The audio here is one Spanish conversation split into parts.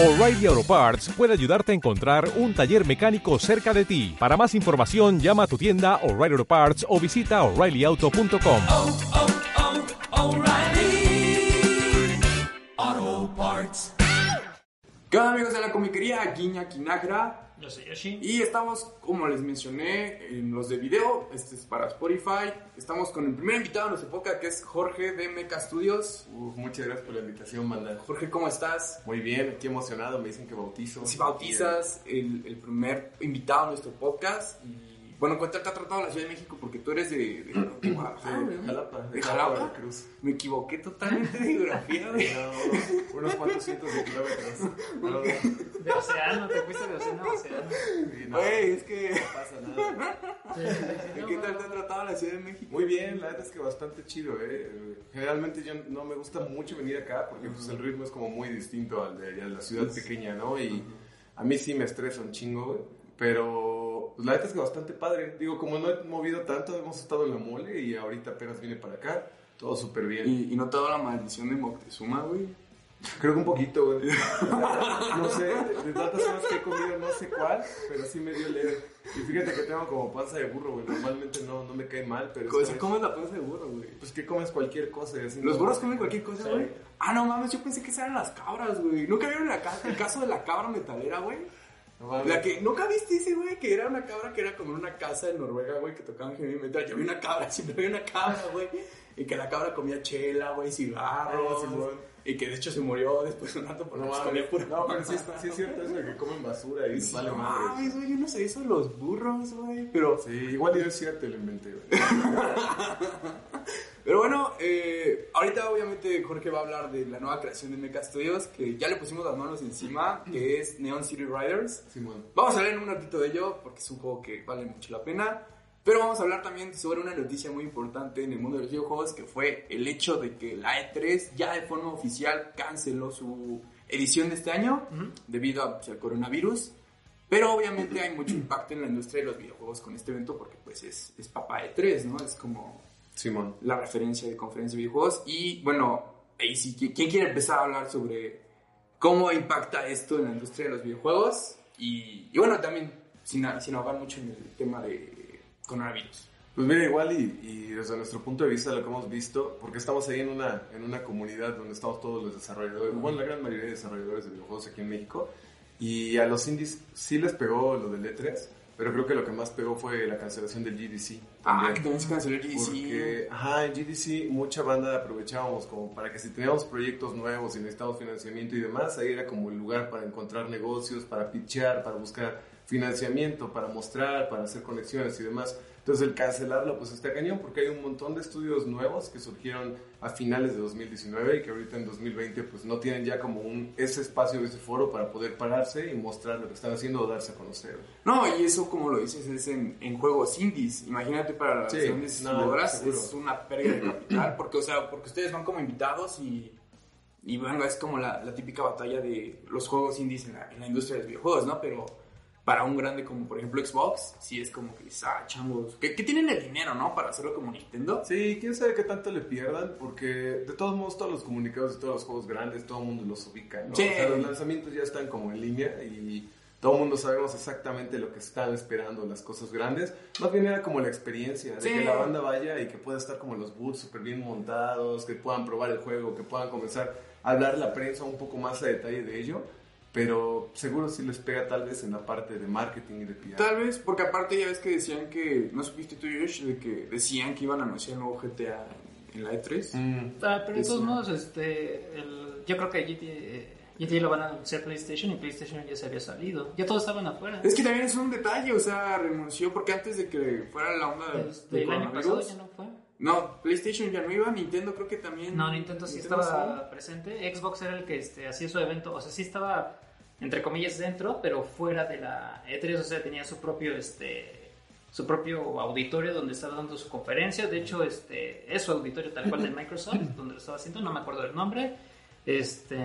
O'Reilly Auto Parts puede ayudarte a encontrar un taller mecánico cerca de ti. Para más información, llama a tu tienda O'Reilly Auto Parts o visita oreillyauto.com. oh, oh, O'Reilly Auto Parts. ¿Qué onda amigos de la comiquería? Guiña Quinagra. Yo soy Yoshi. Y estamos, como les mencioné en los de video, este es para Spotify. Estamos con el primer invitado de nuestra época que es Jorge de Meca Studios. Uf, muchas gracias por la invitación, banda. Jorge, ¿cómo estás? Muy bien, aquí emocionado, me dicen que bautizo. Si bautizas el, el primer invitado de nuestro podcast. Y bueno, cuéntame, te ha tratado la Ciudad de México porque tú eres de, de, de Guadalajara, Sí, ¿no? Jalapa, ¿De de Jalapa? Veracruz. Me equivoqué totalmente de geografía, güey. No, unos cuantos cientos de kilómetros. No, De océano, te fuiste de océano a océano. sí, no, Güey, es que... no pasa nada. ¿Qué tal te ha tratado la Ciudad de México? Muy bien, la verdad es que bastante chido, eh. Generalmente yo no me gusta mucho venir acá porque pues el ritmo es como muy distinto al de, allá de la ciudad pequeña, ¿no? Y a mí sí me estresa un chingo, güey. Pero pues, la verdad es que bastante padre. Digo, como no he movido tanto, hemos estado en la mole y ahorita apenas vine para acá. Todo súper bien. ¿Y, y no te ha dado la maldición de Moctezuma, güey? Creo que un poquito, güey. No sé, de tantas cosas que he comido, no sé cuál, pero sí me dio leve. Y fíjate que tengo como panza de burro, güey. Normalmente no, no me cae mal, pero. ¿Cómo se vez- come la panza de burro, güey? Pues que comes cualquier cosa. así ¿Los no- burros comen cualquier cosa, Sí. güey? Ah, no mames, yo pensé que esas eran las cabras, güey. ¿Nunca vieron la ca- el caso de la cabra metalera, güey? No. La que, ¿nunca viste ese, güey? Que era una cabra que era como en una casa en Noruega, güey, que tocaban heavy metal. Yo vi una cabra, siempre vi una cabra, güey. Y que la cabra comía chela, güey, cigarros. Y que de hecho se murió después de un rato porque No comía pura No, pero sí, sí es cierto eso de que comen basura y Sí, vale mames, güey, yo no sé eso de los burros, güey. Pero Sí, igual yo es cierto, lo inventé, güey. Pero bueno, eh, ahorita obviamente Jorge va a hablar de la nueva creación de Mecha Studios, que ya le pusimos las manos encima, que es Neon City Riders. Vamos a hablar en un ratito de ello, porque es un juego que vale mucho la pena. Pero vamos a hablar también sobre una noticia muy importante en el mundo de los videojuegos, que fue el hecho de que la E3 ya de forma oficial canceló su edición de este año, debido a, pues, al coronavirus. Pero obviamente hay mucho impacto en la industria de los videojuegos con este evento, porque pues es, es papá E3, ¿no? Es como Simón. la referencia de conferencia de videojuegos. Y bueno, ahí sí, ¿qui- ¿quién quiere empezar a hablar sobre cómo impacta esto en la industria de los videojuegos? Y, y bueno, también sin, sin ahogar mucho en el tema de coronavirus. Pues mira, igual y, y desde nuestro punto de vista lo que hemos visto, porque estamos ahí en una, en una comunidad donde estamos todos los desarrolladores, bueno, la gran mayoría de desarrolladores de videojuegos aquí en México, y a los indies sí les pegó lo del E3, pero creo que lo que más pegó fue la cancelación del GDC. Ah, también. que también se canceló el GDC. Porque, ajá, en GDC mucha banda aprovechábamos como para que si teníamos proyectos nuevos y necesitábamos financiamiento y demás, ahí era como el lugar para encontrar negocios, para pitchear, para buscar financiamiento, para mostrar, para hacer conexiones y demás. Entonces el cancelarlo pues está cañón porque hay un montón de estudios nuevos que surgieron a finales de 2019 y que ahorita en 2020 pues no tienen ya como un ese espacio, ese foro para poder pararse y mostrar lo que están haciendo o darse a conocer. No, y eso, como lo dices, es en, en juegos indies. Imagínate para las Sí, grandes no, es una pérdida de capital. Porque, o sea, porque ustedes van como invitados y, y bueno, es como la, la típica batalla de los juegos indies en la, en la industria de los videojuegos, ¿no? Pero para un grande como, por ejemplo, Xbox, sí es como que, ah, changos, que, que tienen el dinero, ¿no? Para hacerlo como Nintendo. Sí, quién sabe qué tanto le pierdan, porque de todos modos todos los comunicados de todos los juegos grandes, todo el mundo los ubica, ¿no? Sí. O sea, los lanzamientos ya están como en línea y todo el mundo sabemos exactamente lo que están esperando las cosas grandes. Más bien era como la experiencia, de Sí. que la banda vaya y que pueda estar como los booths súper bien montados, que puedan probar el juego, que puedan comenzar a hablar la prensa un poco más a detalle de ello. Pero seguro sí les pega tal vez en la parte de marketing y de PR. Tal vez, porque aparte ya ves que decían que, ¿no supiste tú, Yosh? De que decían que iban a anunciar el nuevo GTA en la E3. Mm. Ah, pero de todos modos, este, el- yo creo que GT, eh, GT lo van a anunciar PlayStation y PlayStation ya se había salido. Ya todos estaban afuera. Es que también es un detalle, o sea, renunció porque antes de que fuera la onda de, Este, de el año pasado ya no fue. No, PlayStation ya no iba, Nintendo creo que también. No, Nintendo sí Nintendo estaba presente. Xbox era el que este, hacía su evento. O sea, sí estaba, entre comillas, dentro, pero fuera de la E3. O sea, tenía su propio, este, su propio auditorio donde estaba dando su conferencia. De hecho, este, es su auditorio tal cual de Microsoft, donde lo estaba haciendo. No me acuerdo del nombre. Este,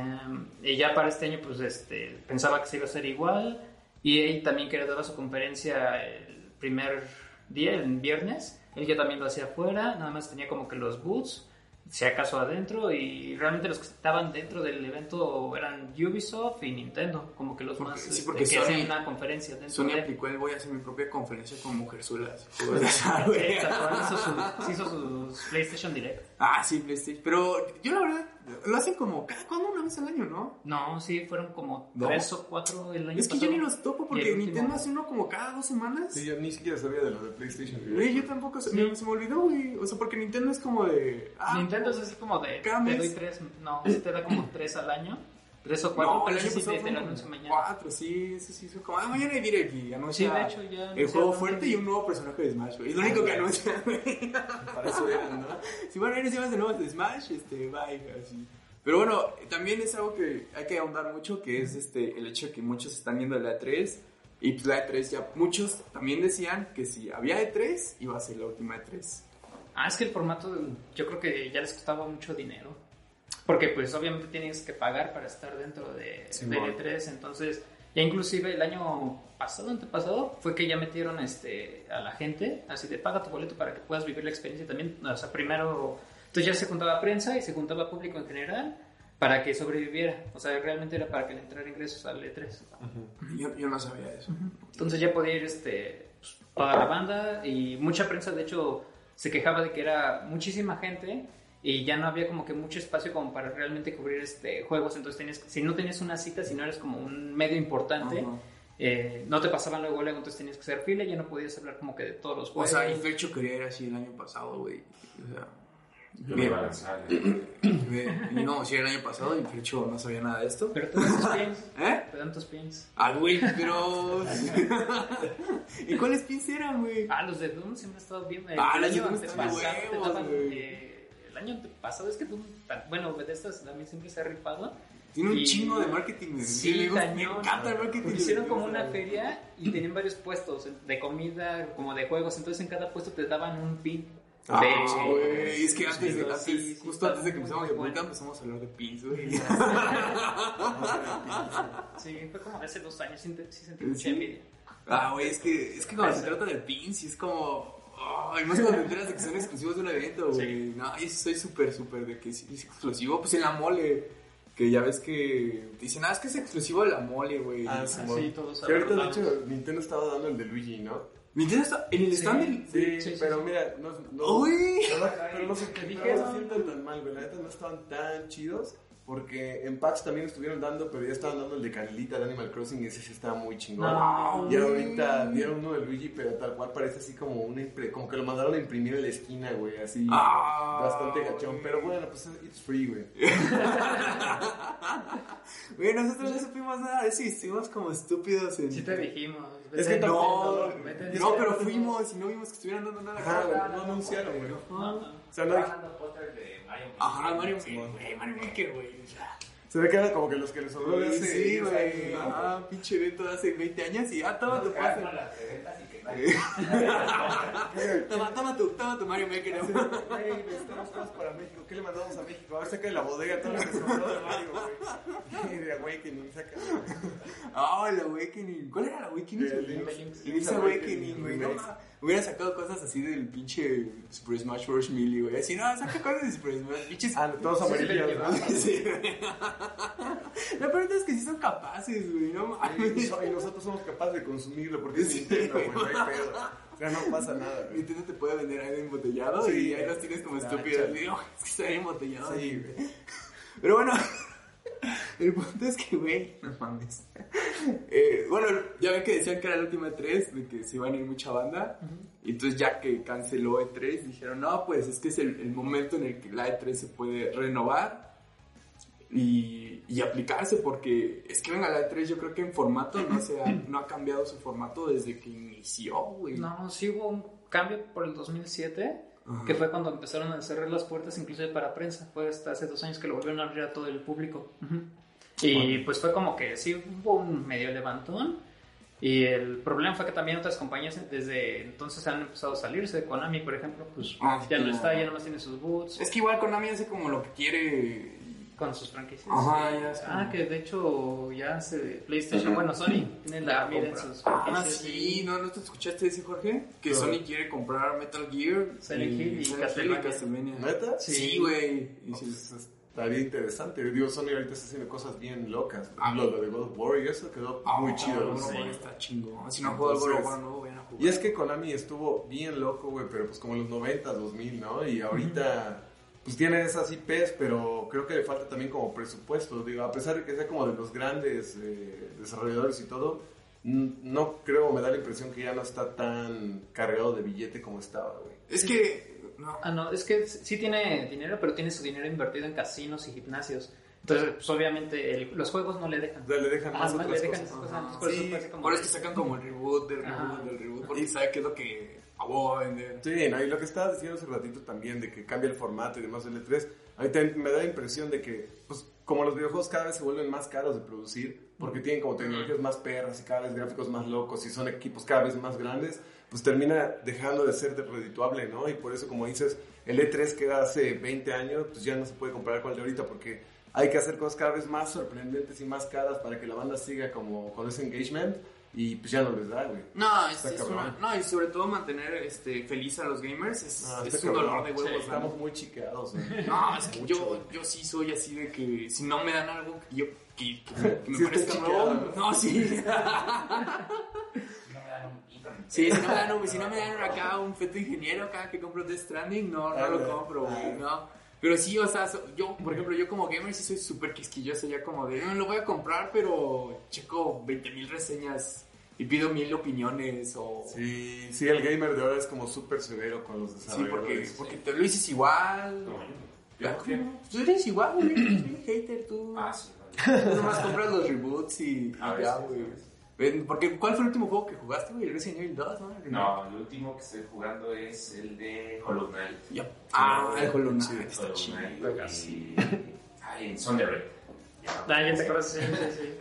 y ya para este año, pues, este, pensaba que se iba a hacer igual. Y él también quería dar su conferencia el primer día, el viernes. Él ya también lo hacía afuera, nada más tenía como que los boots. si acaso adentro, y realmente los que estaban dentro del evento eran Ubisoft y Nintendo, como que los Porque- más sí, este, porque que hacen una conferencia dentro Sony de... aplicó el voy a hacer mi propia conferencia con mujerzuelas. Cual, hizo, su- hizo sus PlayStation Direct. ah, sí, PlayStation. Pero yo la verdad, lo hacen como cada cuando una vez al año, ¿no? No, sí, fueron como tres o cuatro el año Es que yo ni los topo porque Nintendo hace uno como cada dos semanas. Sí, yo ni siquiera sabía de lo de PlayStation. Güey, yo tampoco, se, me, se me olvidó, güey. O sea, porque Nintendo es como de... ah, Nintendo es así como de, Cada te doy tres, no, sí te da como tres al año, tres o cuatro, No, el pero año sí, sí, mañana. Cuatro, sí, eso sí, fue como, ah, mañana hay direct y anuncia Sí, de hecho, ya el juego fuerte y un nuevo personaje de Smash, güey. Es lo único que anuncia, güey. Para eso eran, ¿no? Si van a ir encima de nuevos de Smash, este, bye, así. Pero bueno, también es algo que hay que ahondar mucho, que es este, el hecho de que muchos están viendo la E3 y pues la E3 ya, muchos también decían que si había E3, iba a ser la última E E3. Ah, es que el formato yo creo que ya les costaba mucho dinero. Porque pues obviamente tienes que pagar para estar dentro de, Simón. del E3, entonces ya inclusive el año pasado, antepasado, fue que ya metieron este, a la gente, así de paga tu boleto para que puedas vivir la experiencia también. O sea, primero, entonces ya se juntaba prensa y se juntaba público en general para que sobreviviera. O sea, realmente era para que le entrara ingresos al E3. Yo, yo no sabía eso. Entonces ya podía ir este, pues, toda la banda y mucha prensa, de hecho, se quejaba de que era muchísima gente y ya no había como que mucho espacio como para realmente cubrir este juegos. Entonces tenías, si no tenías una cita, si no eres como un medio importante, eh, no te pasaban luego, luego, entonces tenías que hacer fila y ya no podías hablar como que de todos los O juegos. sea, y Fercho quería ir así el año pasado, güey. O sea, Yo me iba a lanzar. ve- y no, si era el año pasado y Fercho no sabía nada de esto. Pero te dan tus pins. ¿Eh? Te dan tus pins. Ah, güey, pero... ¿Y cuáles pins eran, güey? Ah, los de Doom siempre han estado bien. Ah, el los de año te eh, el año antepasado es que tan- bueno, Bethesda también siempre se ha rifado. Tiene un chingo de marketing. Sí, me, gusta- me encanta el marketing. Porque de hicieron como una feria y tenían varios puestos de comida, como de juegos. Entonces en cada puesto te daban un pin. Ah, de- güey, es que antes, de, antes sí, justo antes de que empezamos bueno. podcast empezamos a hablar de pins, güey. Sí, fue como hace dos años. Sí, sentí mucha envidia. Ah, güey, es que, es que cuando se trata de pins, sí es como... Ay, más cuando te enteras de que son exclusivos de un evento, güey. No, yo soy súper, súper de que es exclusivo. Pues en la mole, que ya ves que te dicen, ah, es que es exclusivo de la mole, güey. Ah, sí, todos Que ahorita, de hecho, Nintendo estaba dando el de Luigi, ¿no? Nintendo está en el Sí. stand del... Sí, sí, sí, pero sí. mira, no, no, Uy. no, pero no Te no dije, se sientan tan mal, güey. La neta no estaban tan chidos. Porque en PAX también estuvieron dando, pero ya estaban dando el de Canelita de Animal Crossing y ese sí estaba muy chingón. No. Y ahorita dieron uno de Luigi, pero tal cual parece así como una impre- como que lo mandaron a imprimir en la esquina, güey, así. Ah, bastante gachón. Pero bueno, pues it's free, güey. Güey, nosotros no supimos nada de eso y estuvimos como estúpidos en... Sí te dijimos. Es que No, no, pero fuimos y no vimos que estuvieran dando nada. Ajá, no anunciaron, güey. No. O sea, no, Estaba dando póster de Mario. Ajá, Mario güey, Mario Maker, güey. Se ve que era como que los que les sobró de hace Sí, 10 güey. Ajá, pinche evento de hace 20 años y ya toma tu pase. Toma, toma tu, toma tu Mario Maker. Güey, necesitamos cosas para México. ¿Qué le mandamos a México? A ver, saca de la bodega todo lo que sobró de Mario, güey. De Awakening, saca. Ah, el Awakening. ¿Cuál era el Awakening? El Awakening, güey. Hubiera sacado cosas así del pinche Super Smash Bros. Melee, güey. Así, no, saca cosas de Super Smash. Pinches. Ah, todos amarillos, ¿no? Sí, güey. La verdad es que sí son capaces, güey. No Y, mames. so- y nosotros somos capaces de consumirlo porque es Nintendo, güey, no hay pedo. O sea, no pasa nada, güey. Nintendo te puede vender ahí embotellado y ahí los tienes como Ah, estúpidos. Digo, es que está embotellado. Sí, güey. Pero bueno, el punto es que, güey, no mames. Eh, bueno, ya ven que decían que era la última E3, de que se iban a ir mucha banda. Y entonces ya que canceló E3, dijeron, no, pues es que es el, el momento en el que la E3 se puede renovar y, y aplicarse, porque es que venga la E3, yo creo que en formato no, se ha, no ha cambiado su formato desde que inició, güey. No, sí hubo un cambio por el 2007, Ajá. que fue cuando empezaron a cerrar las puertas inclusive para prensa. Fue hasta hace dos años que lo volvieron a abrir a todo el público. Y pues fue como que sí hubo un medio levantón. Y el problema fue que también otras compañías desde entonces han empezado a salirse. Konami, por ejemplo, pues Ah, ya no está, ya nomás tiene sus boots. Es que igual Konami hace como lo que quiere con sus franquicias. Ajá, ya es como- Ah, que de hecho ya se PlayStation, bueno, Sony tiene la mira en sus Ah, franquicias. sí, ¿no, ¿no te escuchaste ese, Jorge? Que. Sony quiere comprar Metal Gear, Silent Hill y Castlevania. Castlevania. ¿Neta? Sí, güey. Y No, sí. Estaría interesante. Digo, Sony ahorita está haciendo cosas bien locas. Ah. lo de God of War y eso quedó Ah, muy chido. God ¿no? of War está chingón. Si no al God of War nuevo, vayan a jugar. Y es que Konami estuvo bien loco, güey, pero pues como en los 90, 2000, ¿no? Y ahorita, pues tiene esas IPs, pero creo que le falta también como presupuesto. Digo, a pesar de que sea como de los grandes eh, desarrolladores y todo, no creo, me da la impresión que ya no está tan cargado de billete como estaba, güey. Es que. No. Ah, no, es que sí tiene dinero, pero tiene su dinero invertido en casinos y gimnasios. Entonces, pues obviamente el- los juegos no le dejan. Le dejan Ah, más otras le dejan cosas. esas cosas. Por eso sí, parece como- por eso es que sacan como el reboot del reboot Ajá. del reboot. Porque sabe que es lo que a vos va a vender. Sí, no, y lo que estabas diciendo hace ratito también, de que cambia el formato y demás del E3, ahorita me da la impresión de que, pues, como los videojuegos cada vez se vuelven más caros de producir, porque tienen como tecnologías más perras y cada vez gráficos más locos y son equipos cada vez más grandes, pues termina dejando de ser de redituable, ¿no? Y por eso, como dices, el E3 que era hace 20 años, pues ya no se puede comparar con el de ahorita, porque hay que hacer cosas cada vez más sorprendentes y más caras para que la banda siga como con ese engagement y pues ya no les da, güey. No, es, es una, no, y sobre todo mantener este, feliz a los gamers es, Ah, es un dolor de huevos. Sí. Estamos muy chiqueados, güey. No, es que Mucho, yo, güey. yo sí soy así de que si no me dan algo que yo que, que- me Sí, parezca nuevo, no, sí. No me dan un ítem. Sí, si no me dan, un- si no me dan acá un feto ingeniero acá que compro Death Stranding, no, no lo compro, güey, no. Pero sí, o sea, so- yo, por ejemplo, yo como gamer sí soy súper quisquilloso, ya como de, no, lo voy a comprar, pero checo 20 mil reseñas y pido mil opiniones o... Sí, sí, el gamer de ahora es como súper severo con los Sí, desarrolladores. porque, porque te lo dices igual. Tú eres igual, güey. Hater, tú. Ah, sí. Tú nomás compras los reboots y, y ya, güey. Ven, Porque, ¿cuál fue el último juego que jugaste, güey? El Resident Evil 2, ¿no? El No, el último que estoy jugando es el de Hollow Knight. Ya. Ah, el Hollow Knight. Sí, Está chido. Knight y... Ay, en Son de Red. Ah, ya te acuerdas.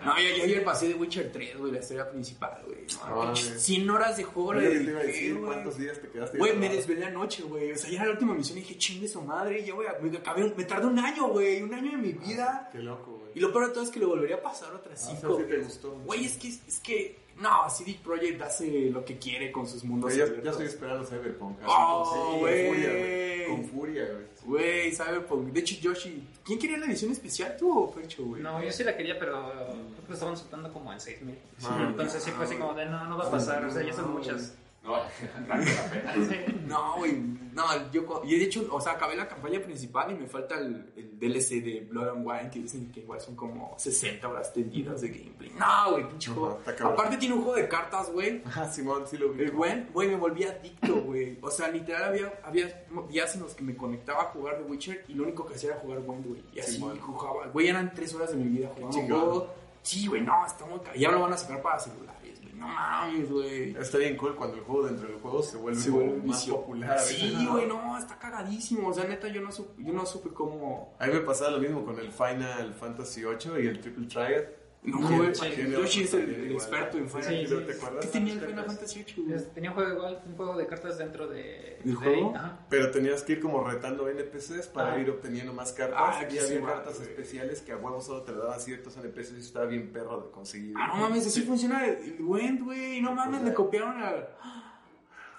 No, yo, yo ayer pasé de Witcher 3, güey, la historia principal, güey. No, Ah, pinches güey. 100 horas de juego le Oye, te iba a dediqué, decir güey. cuántos días te quedaste. Güey, me desvelé anoche, güey. O sea, ya era la última misión y dije, chingue su madre. Ya, güey, me, acabé, me tardó un año, güey. Un año de mi vida. Qué loco, güey. Y lo peor de todo es que lo volvería a pasar otras Ah, cinco. sí te gustó. Güey, es que, es que, no, CD Projekt hace lo que quiere con sus mundos Güey, ya, estoy esperando Cyberpunk. Oh, con- sí, güey. Con furia, güey. Con furia, güey. Güey, Cyberpunk. De hecho, Yoshi, ¿quién quería la edición especial tú o Percho, güey? No, yo sí la quería, pero creo que lo estaban soltando como en 6000. Ah, Entonces sí fue así como de no, no va a pasar, o sea, ya son muchas. No. No, güey, no, yo, y de hecho, o sea, acabé la campaña principal y me falta el, el DLC de Blood and Wine, que dicen que igual son como 60 horas tendidas de gameplay. No, güey, pinche Ajá, juego. Aparte tiene un juego de cartas, güey. Ah, Simón, sí lo vi. El güey, güey, me volví adicto, güey. O sea, literal había, había días en los que me conectaba a jugar The Witcher y lo único que hacía era jugar Wind, güey. Y así Simón. jugaba. Güey, eran tres horas de mi vida jugando. Sí, güey, no, está muy ca- Y ahora lo van a sacar para celulares, güey. No mames, güey. Está bien cool cuando el juego dentro del juego se vuelve, Se vuelve más vicio. popular. Sí, güey, no, está cagadísimo. O sea, neta, yo no, supe, yo no supe cómo. A mí me pasaba lo mismo con el Final Fantasy VIII y el Triple Triad. No, Sí, güey, sí, Yoshi es el, experto en Final Sí, Fantasy. sí, ¿te acuerdas? ¿Qué tenía el Final Fantasy VIII, güey? Tenía un juego igual, un juego de cartas dentro de. ¿Del de juego? Pero tenías que ir como retando NPCs para Ah. ir obteniendo más cartas. Ah, y había cartas especiales que a huevo solo te daban ciertos NPCs y estaba bien perro de conseguir. Ah, no mames, así funciona el el Wend, güey. No mames, le copiaron al.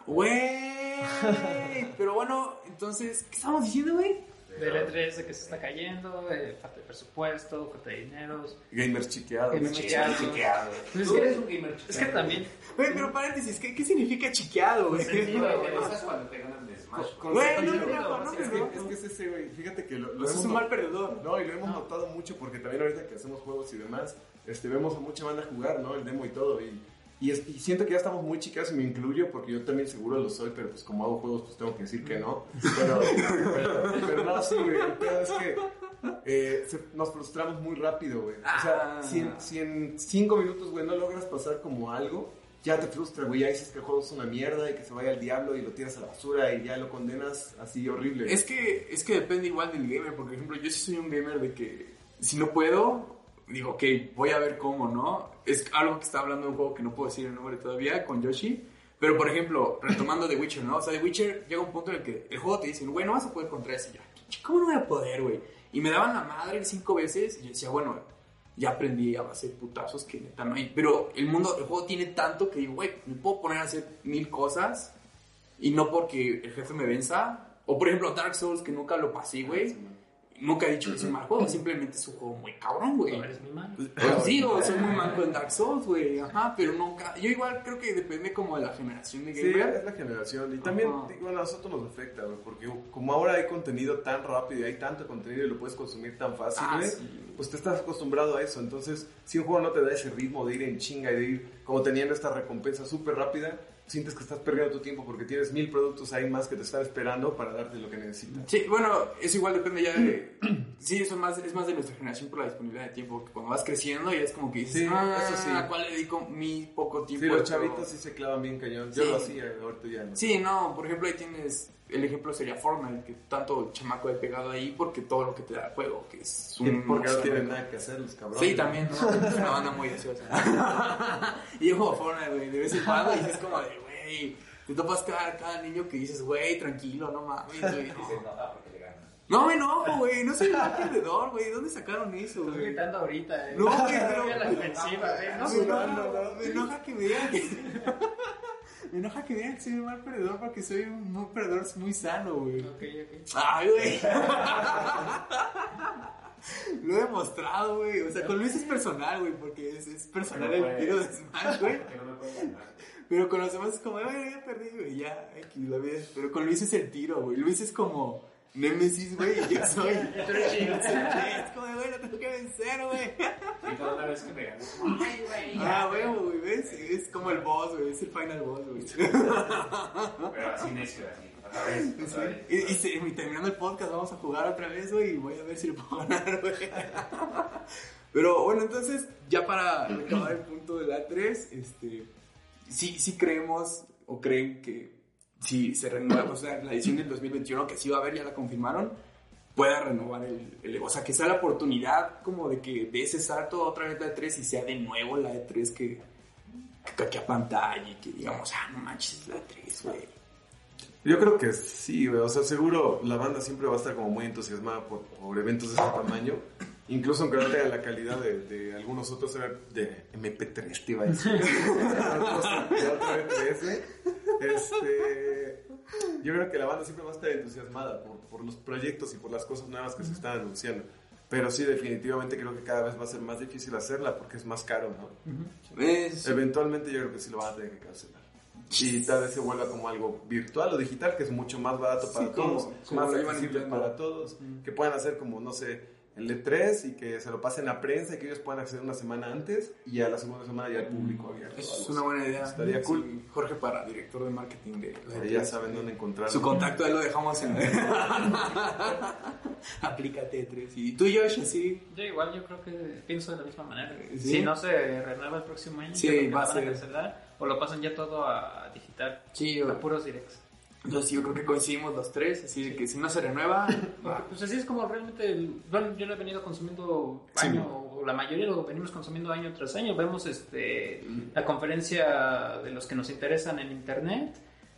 Güey. Pero bueno, entonces, ¿qué estamos diciendo, güey? Del E3 de que se está cayendo, eh, falta de presupuesto, falta de dineros. Gamers chiqueados. Gamers chiqueados. Chiqueado. Pues es, que, eres un gamer es que también. Güey, pero paréntesis, ¿qué, qué significa chiqueado, güey? Sí, güey, güey. Eso es cuando te ganan de Smash. Con- Güey, con- no, no, no, no, es, que, no. es que es ese, güey. Fíjate que lo, lo Pues es un mal perdedor. No, y lo hemos notado mucho porque también ahorita que hacemos juegos y demás, este, vemos a mucha banda jugar, ¿no? El demo y todo. Y, y, es- y siento que ya estamos muy chicas y me incluyo porque yo también seguro lo soy, pero pues como hago juegos, pues tengo que decir que no. Pero, pero, pero no, sí, güey. El es que eh, se- nos frustramos muy rápido, güey. O sea, Ah. si, en, si en cinco minutos, güey, no logras pasar como algo, ya te frustra, güey. Ya dices que el juego es una mierda y que se vaya al diablo y lo tiras a la basura y ya lo condenas así horrible. Es que, es que depende igual del gamer, porque por ejemplo, yo sí soy un gamer de que si no puedo, digo, ok, voy a ver cómo, ¿no? Es algo que está hablando de un juego que no puedo decir el nombre todavía, con Yoshi. Pero por ejemplo, retomando The Witcher, ¿no? O sea, The Witcher llega un punto en el que el juego te dice, güey, no vas a poder contra ese ya. ¿cómo no voy a poder, güey? Y me daban la madre cinco veces y yo decía, bueno, ya aprendí a de putazos que neta no hay. Pero el mundo, el juego tiene tanto que digo, güey, me puedo poner a hacer mil cosas y no porque el jefe me venza. O por ejemplo, Dark Souls, que nunca lo pasé, güey. Nunca he dicho que es un mal juego, simplemente es un juego muy cabrón, güey. No eres mi man. Pues sí, o soy muy manco en Dark Souls, güey. Ajá, pero nunca. Yo igual creo que depende como de la generación de Sí, gamer. es la generación. Y también, Ajá. digo, a nosotros nos afecta, güey, porque como ahora hay contenido tan rápido y hay tanto contenido y lo puedes consumir tan fácil, Ah, güey, sí. pues te estás acostumbrado a eso. Entonces, si un juego no te da ese ritmo de ir en chinga y de ir como teniendo esta recompensa súper rápida, sientes que estás perdiendo tu tiempo porque tienes mil productos ahí más que te están esperando para darte lo que necesitas. Sí, bueno, eso igual depende ya de. Sí, eso más, es más de nuestra generación por la disponibilidad de tiempo. Cuando vas creciendo ya es como que dices, Sí, ah, eso sí. ¿a cuál le dedico mi poco tiempo? Sí, los Pero- chavitos sí se clavan bien cañón. Yo Sí. lo hacía, ahorita ya no. Sí, no, por ejemplo, ahí tienes. El ejemplo sería Fortnite, que tanto chamaco he pegado ahí porque todo lo que te da el juego, que es Sí, un. porque no tienen nada que hacer los cabrones. Sí, también, ¿no? Es una banda muy deseosa. y yo juego Fortnite, güey, de vez en cuando y es como de, güey, te topas cada, cada niño que dices, güey, tranquilo, no mames, güey. No. se nota porque le ganas. No me enojo, güey, no soy mal perdedor, güey, ¿dónde sacaron eso, Estoy gritando ahorita, eh. No, güey, pero- eh. No, no, no, no. me enoja que me digan que... Me enoja que digan que soy un mal perdedor porque soy un un perdedor muy sano, güey. Ok, ok. Ay, güey. Lo he demostrado, güey. O sea, con Luis es personal, güey, porque es, es personal Pero, el tiro de Smash, güey. No. Pero con los demás es como, ay, ya perdí, güey, ya, X, la vida. Pero con Luis es el tiro, güey. Luis es como Nemesis, güey, y yo soy. Es como, güey, lo tengo que vencer, güey. Y cada una vez que me ganas, ay, güey. Ah, güey, güey, ¿ves? Es como el boss, güey, es el final boss, güey. Pero así necio, así. Otra vez, otra vez. Y, y se- y terminando el podcast vamos a jugar otra vez, güey, y voy a ver si le puedo ganar, güey. Pero bueno, entonces, ya para acabar el punto de la 3, este, sí, sí creemos o creen que si se renueva, o sea, la edición del 2021 que sí va a haber, ya la confirmaron, pueda renovar el, el- o sea, que sea la oportunidad como de que de ese salto otra vez la E3 y sea de nuevo la E3 que, que, que a pantalla y que digamos, ah, no manches, es la E3, güey. Yo creo que sí, güey. O sea, seguro la banda siempre va a estar como muy entusiasmada por, por eventos de ese tamaño. Incluso aunque no tengan la calidad de, de algunos otros de MP3, te iba a decir. De otra MP3. Este, yo creo que la banda siempre va a estar entusiasmada por, por los proyectos y por las cosas nuevas que se están anunciando. Pero sí, definitivamente creo que cada vez va a ser más difícil hacerla porque es más caro, ¿no? Es- Eventualmente yo creo que sí lo van a tener que cancelar. Y tal vez se vuelva como algo virtual o digital, que es mucho más barato para Sí, como- todos, como más lo iban accesible para todos, que puedan hacer como, no sé, el E3 y que se lo pasen a prensa y que ellos puedan acceder una semana antes y a la segunda semana ya el público abierto. Es una buena idea. Estaría cool. Sí, Jorge Parra, director de marketing de la ya saben dónde encontrarlo. Su contacto ahí lo dejamos en. Aplícate tres. Y tú, Josh, así. Yo igual, yo creo que pienso de la misma manera. ¿Sí? Si no se renueva el próximo año, Sí, yo creo que va a van a ser. cancelar o lo pasan ya todo a digital. Sí, A yo, puros directs. Entonces yo creo que coincidimos los tres. Así de que si no se renueva, va. pues así es como realmente, el- bueno, yo lo he venido consumiendo Sí. año, o la mayoría lo venimos consumiendo año tras año. Vemos este la conferencia de los que nos interesan en internet,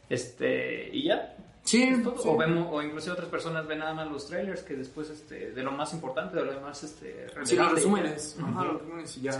este, y ya. Sí. O vemos, o inclusive otras personas ven nada más los trailers que después este, de lo más importante, de lo más este, Sí, los resúmenes. Ajá, los resúmenes y ya.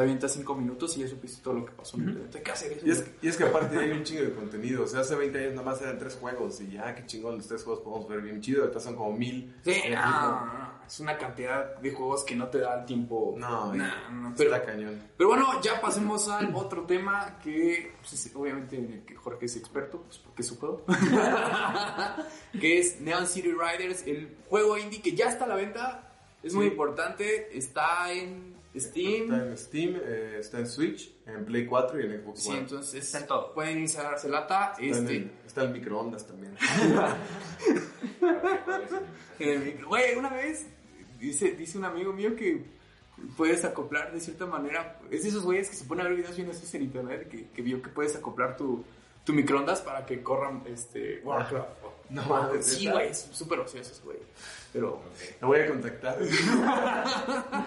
Te avientas cinco minutos y ya supiste todo lo que pasó en el evento. Hay que hacer eso. Y es, y es que aparte hay un chingo de contenido. O sea, hace 20 años nada más eran tres juegos y ya, qué chingón, los tres juegos podemos ver bien chido. Ahorita son como mil. Sí, Eh, no, no, es una cantidad de juegos que no te da el tiempo. No, no, y- no, Pero, está cañón. pero bueno, ya pasemos al otro tema que, pues, es- obviamente, en el que Jorge es experto, pues porque es su juego. que es Neon City Riders, el juego indie que ya está a la venta. Es muy importante, está en Steam. Está en Steam, eh, está en Switch, en Play 4 y en Xbox Sí, One. entonces Está en todo. pueden darse lata. Está, en Este, el, está el microondas también. En- En el micro. Güey, una vez dice, dice un amigo mío que puedes acoplar de cierta manera. Es de esos güeyes que se ponen a ver videos no sé en internet que, que vio que puedes acoplar tu, tu microondas para que corran este, Warcraft. No mames, sí, güey, es súper ociosos, güey. Pero, Lo voy a contactar.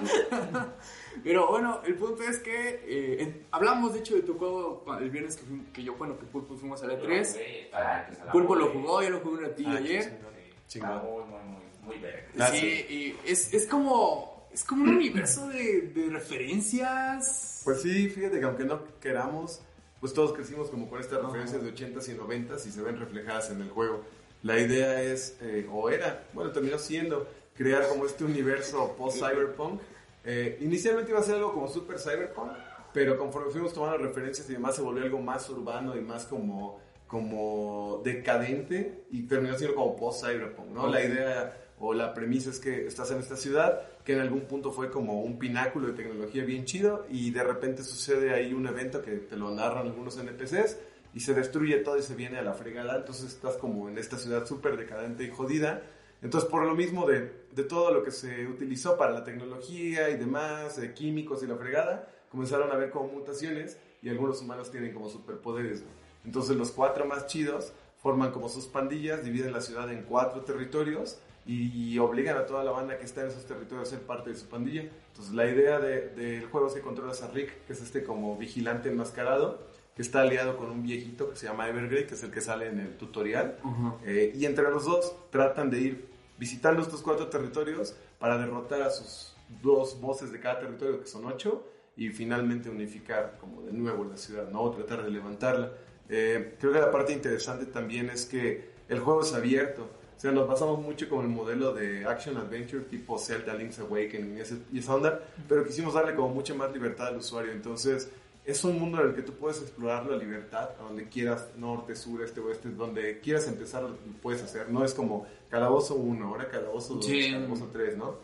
pero bueno, el punto es que eh, en- hablamos de hecho de tu juego el viernes que, fui- que yo, bueno, que Pulpo fuimos a la E3. Güey, para que se la Pulpo lo jugó, yo lo jugué un ratillo Ah, ayer. chingón. Muy, muy, muy, muy verga. Ah, sí, y es, es como. Es como un universo de, de referencias. Pues sí, fíjate que aunque no queramos, pues todos crecimos como con estas referencias de 80s y 90s y se ven reflejadas en el juego. La idea es, eh, o era, bueno, terminó siendo, crear como este universo post-cyberpunk. Eh, inicialmente iba a ser algo como super cyberpunk, pero conforme fuimos tomando referencias y demás se volvió algo más urbano y más como, como decadente y terminó siendo como post-cyberpunk, ¿no? La idea o la premisa es que estás en esta ciudad que en algún punto fue como un pináculo de tecnología bien chido y de repente sucede ahí un evento que te lo narran algunos NPCs y se destruye todo y se viene a la fregada, entonces estás como en esta ciudad súper decadente y jodida. Entonces, por lo mismo de, de todo lo que se utilizó para la tecnología y demás, de químicos y la fregada, comenzaron a ver como mutaciones y algunos humanos tienen como superpoderes. Entonces, los cuatro más chidos forman como sus pandillas, dividen la ciudad en cuatro territorios y, obligan a toda la banda que está en esos territorios a ser parte de su pandilla. Entonces, la idea de- del juego es que controlas a Rick, que es este como vigilante enmascarado, que está aliado con un viejito que se llama Evergrey, que es el que sale en el tutorial. Eh, y entre los dos tratan de ir visitando estos cuatro territorios para derrotar a sus dos voces de cada territorio, que son ocho, y finalmente unificar como de nuevo la ciudad, ¿no? O tratar de levantarla. Eh, creo que la parte interesante también es que el juego es abierto. O sea, nos basamos mucho con el modelo de Action Adventure tipo Zelda Link's Awakening y esa onda, pero quisimos darle como mucha más libertad al usuario. Entonces, es un mundo en el que tú puedes explorarlo a libertad, a donde quieras, norte, sur, este, oeste, donde quieras empezar, lo puedes hacer. No es como calabozo 1, ahora calabozo 2, Sí. calabozo 3, ¿no?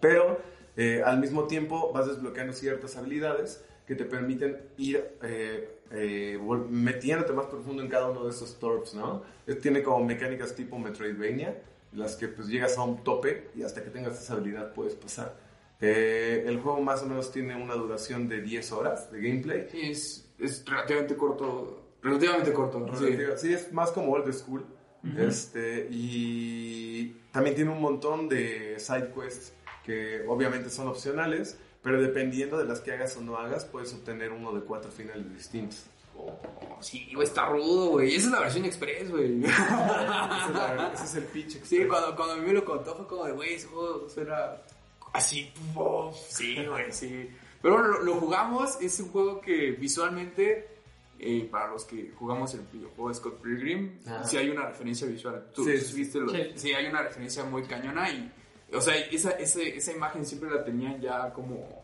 Pero eh, al mismo tiempo vas desbloqueando ciertas habilidades que te permiten ir eh, eh, metiéndote más profundo en cada uno de esos torps, ¿no? Tiene como mecánicas tipo Metroidvania, las que pues llegas a un tope y hasta que tengas esa habilidad puedes pasar. Eh, el juego más o menos tiene una duración de 10 horas de gameplay. Sí, es, es relativamente corto. Relativamente corto. sí. Relativa- Sí, es más como old school. este, y también tiene un montón de side quests que obviamente son opcionales, pero dependiendo de las que hagas o no hagas, puedes obtener uno de cuatro finales distintos. Oh, sí, güey, está rudo, güey. Esa es la versión express, güey. Ese es, ese es el pitch. Sí, express. cuando, cuando a mí me lo contó fue como de, güey, ese juego suena así, sí, güey, sí. Pero bueno, lo, lo jugamos, es un juego que visualmente, eh, para los que jugamos el videojuego de Scott Pilgrim, sí hay una referencia visual. Tú Sí, viste lo- Sí. sí, hay una referencia muy cañona y, o sea, esa, ese- esa imagen siempre la tenían ya como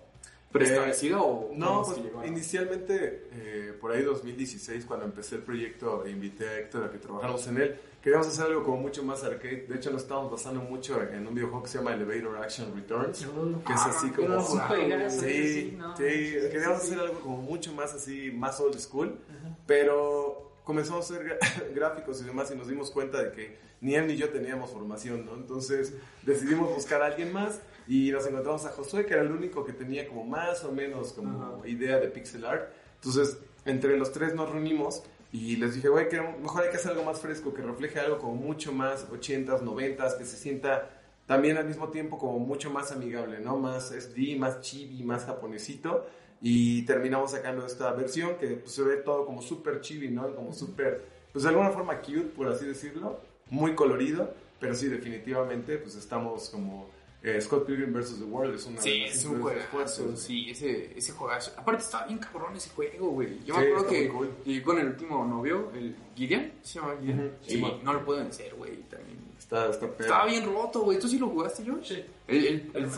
preestablecida o No, pues que llegó? inicialmente, eh, por ahí 2016, cuando empecé el proyecto e invité a Héctor a que trabajáramos en él, queríamos hacer algo como mucho más arcade. De hecho, nos estábamos basando mucho en un videojuego que se llama Elevator Action Returns, que es así no como... Sí, Sí, no, sí, sí, sí, queríamos sí. hacer algo como mucho más así, más old school, pero comenzamos a hacer gráficos y demás y nos dimos cuenta de que ni él ni yo teníamos formación, ¿no? Entonces decidimos buscar a alguien más y nos encontramos a Josué, que era el único que tenía como más o menos como idea de pixel art. Entonces, entre los tres nos reunimos y les dije, güey, que mejor hay que hacer algo más fresco, que refleje algo como mucho más 80s, 90s, que se sienta también al mismo tiempo como mucho más amigable, ¿no? Más SD, más chibi, más japonesito. Y terminamos sacando esta versión que pues, se ve todo como súper chibi, ¿no? Como súper, pues de alguna forma cute, por así decirlo. Muy colorido, pero sí, definitivamente, pues estamos como... eh, Scott Pilgrim vs. The World es una Sí, es un juegazo, sí, ese, ese juegazo. Aparte estaba bien cabrón ese juego, güey. Yo me Sí, acuerdo está que cool. llegué con el último novio, el Gideon, ¿se llama Gideon? Ujú, y Simón. no lo puedo vencer, güey, también. Está, está. Estaba bien roto, güey. ¿Tú sí lo jugaste, yo? Sí. El, el, Pero el